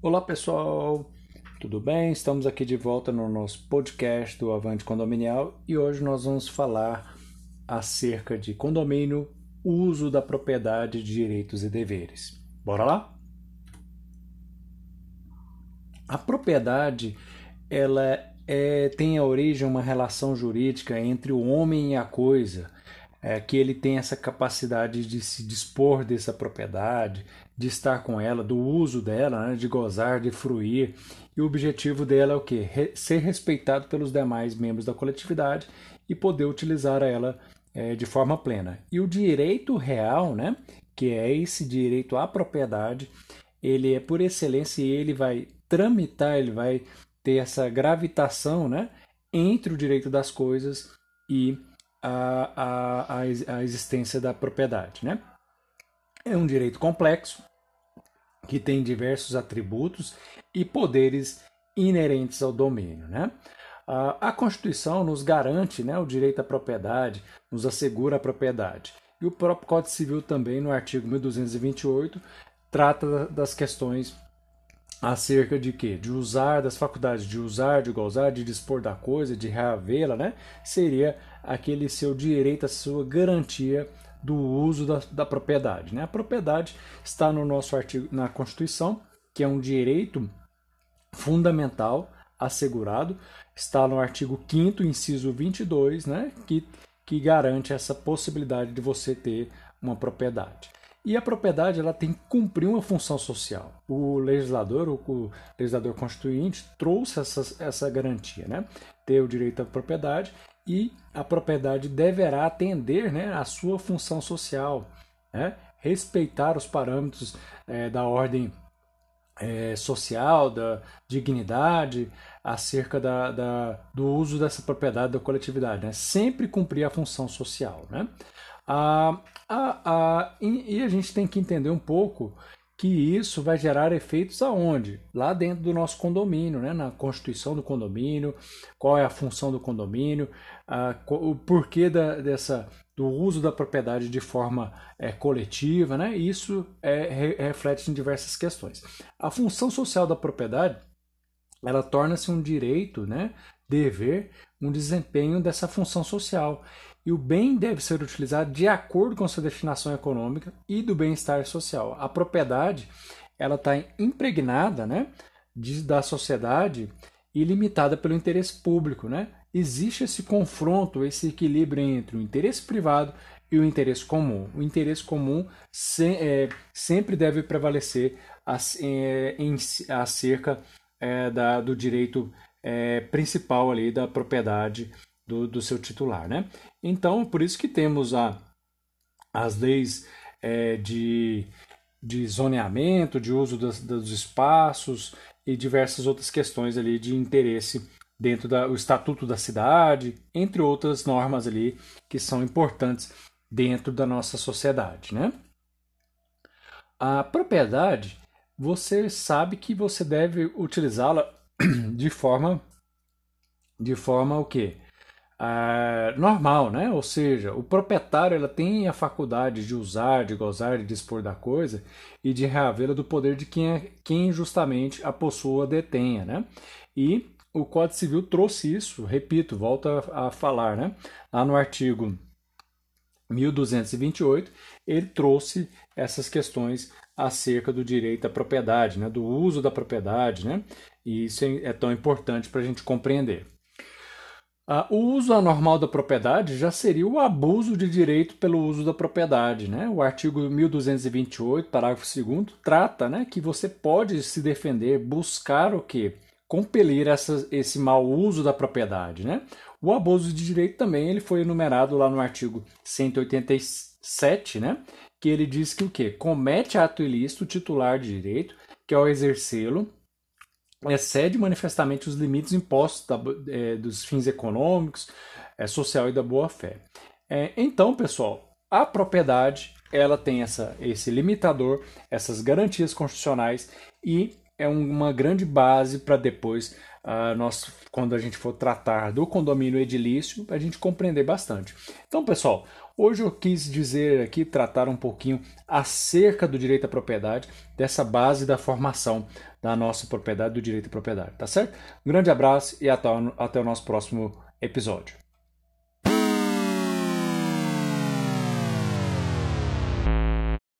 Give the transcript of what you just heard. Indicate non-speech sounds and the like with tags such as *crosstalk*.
Olá pessoal, tudo bem? Estamos aqui de volta no nosso podcast do Avante Condominial e hoje nós vamos falar acerca de condomínio, uso da propriedade de direitos e deveres. Bora lá? A propriedade ela é, tem a origem uma relação jurídica entre o homem e a coisa, é, que ele tem essa capacidade de se dispor dessa propriedade, de estar com ela, do uso dela, né, de gozar, de fruir. E o objetivo dela é o quê? Re ser respeitado pelos demais membros da coletividade e poder utilizar ela é, de forma plena. E o direito real, né, que é esse direito à propriedade, ele é por excelência e ele vai tramitar, ele vai ter essa gravitação né, entre o direito das coisas e a, a, a existência da propriedade. Né? É um direito complexo que tem diversos atributos e poderes inerentes ao domínio. Né? A, Constituição nos garante né, o direito à propriedade, nos assegura a propriedade. E o próprio Código Civil também, no artigo 1228, trata das questões acerca de quê? De usar das faculdades de usar, de gozar, de dispor da coisa, de reavê-la, né? Seria aquele seu direito, a sua garantia do uso da, da propriedade. Né? A propriedade está no nosso artigo, na Constituição, que é um direito fundamental assegurado, está no artigo 5 inciso 22, né? que, que garante essa possibilidade de você ter uma propriedade. E a propriedade ela tem que cumprir uma função social. O legislador, o legislador constituinte, trouxe essa, essa garantia, né? Ter o direito à propriedade e a propriedade deverá atender né, a sua função social, né? respeitar os parâmetros é, da ordem é, social, da dignidade, acerca da, da, do uso dessa propriedade da coletividade, né? sempre cumprir a função social. Né? Ah, ah, ah, e, e a gente tem que entender um pouco que isso vai gerar efeitos aonde? Lá dentro do nosso condomínio, né? na constituição do condomínio, qual é a função do condomínio, ah, o porquê da, dessa, do uso da propriedade de forma é, coletiva, né? isso é, re, reflete em diversas questões. A função social da propriedade ela torna-se um direito, né? Dever, um desempenho dessa função social e o bem deve ser utilizado de acordo com sua destinação econômica e do bem-estar social. A propriedade ela está impregnada né, de, da sociedade e limitada pelo interesse público. Né? Existe esse confronto, esse equilíbrio entre o interesse privado e o interesse comum. O interesse comum se, é, sempre deve prevalecer é, em, acerca é, da, do direito é, principal ali da propriedade do, do seu titular. Né? Então, por isso que temos a, as leis é, de, de zoneamento, de uso das, dos espaços e diversas outras questões ali de interesse dentro do Estatuto da Cidade, entre outras normas ali que são importantes dentro da nossa sociedade. Né? A propriedade, você sabe que você deve utilizá-la *clears throat* de forma de forma o quê? uh, normal, né? Ou seja, o proprietário ela tem a faculdade de usar, de gozar, de dispor da coisa e de reavê-la do poder de quem, é, quem justamente a possua detenha, né? E o Código Civil trouxe isso, repito, volto a, a falar, né? Lá no artigo 1228, ele trouxe essas questões acerca do direito à propriedade, né, do uso da propriedade, né, e isso é, é tão importante para a gente compreender. Ah, o uso anormal da propriedade já seria o abuso de direito pelo uso da propriedade. Né? O artigo 1228, parágrafo 2 trata né, que você pode se defender, buscar o quê? Compelir essa, esse mau uso da propriedade. Né? O abuso de direito também ele foi enumerado lá no artigo 187, né? que ele diz que o quê? Comete ato ilícito o titular de direito, que ao exercê-lo excede manifestamente os limites impostos da, é, dos fins econômicos, é, social e da boa-fé. É, então, pessoal, a propriedade ela tem essa, esse limitador, essas garantias constitucionais e é uma grande base para depois, uh, nós, quando a gente for tratar do condomínio edilício, a gente compreender bastante. Então, pessoal, hoje eu quis dizer aqui, tratar um pouquinho acerca do direito à propriedade, dessa base da formação da nossa propriedade, do direito à propriedade, tá certo? Um grande abraço e até, até o nosso próximo episódio.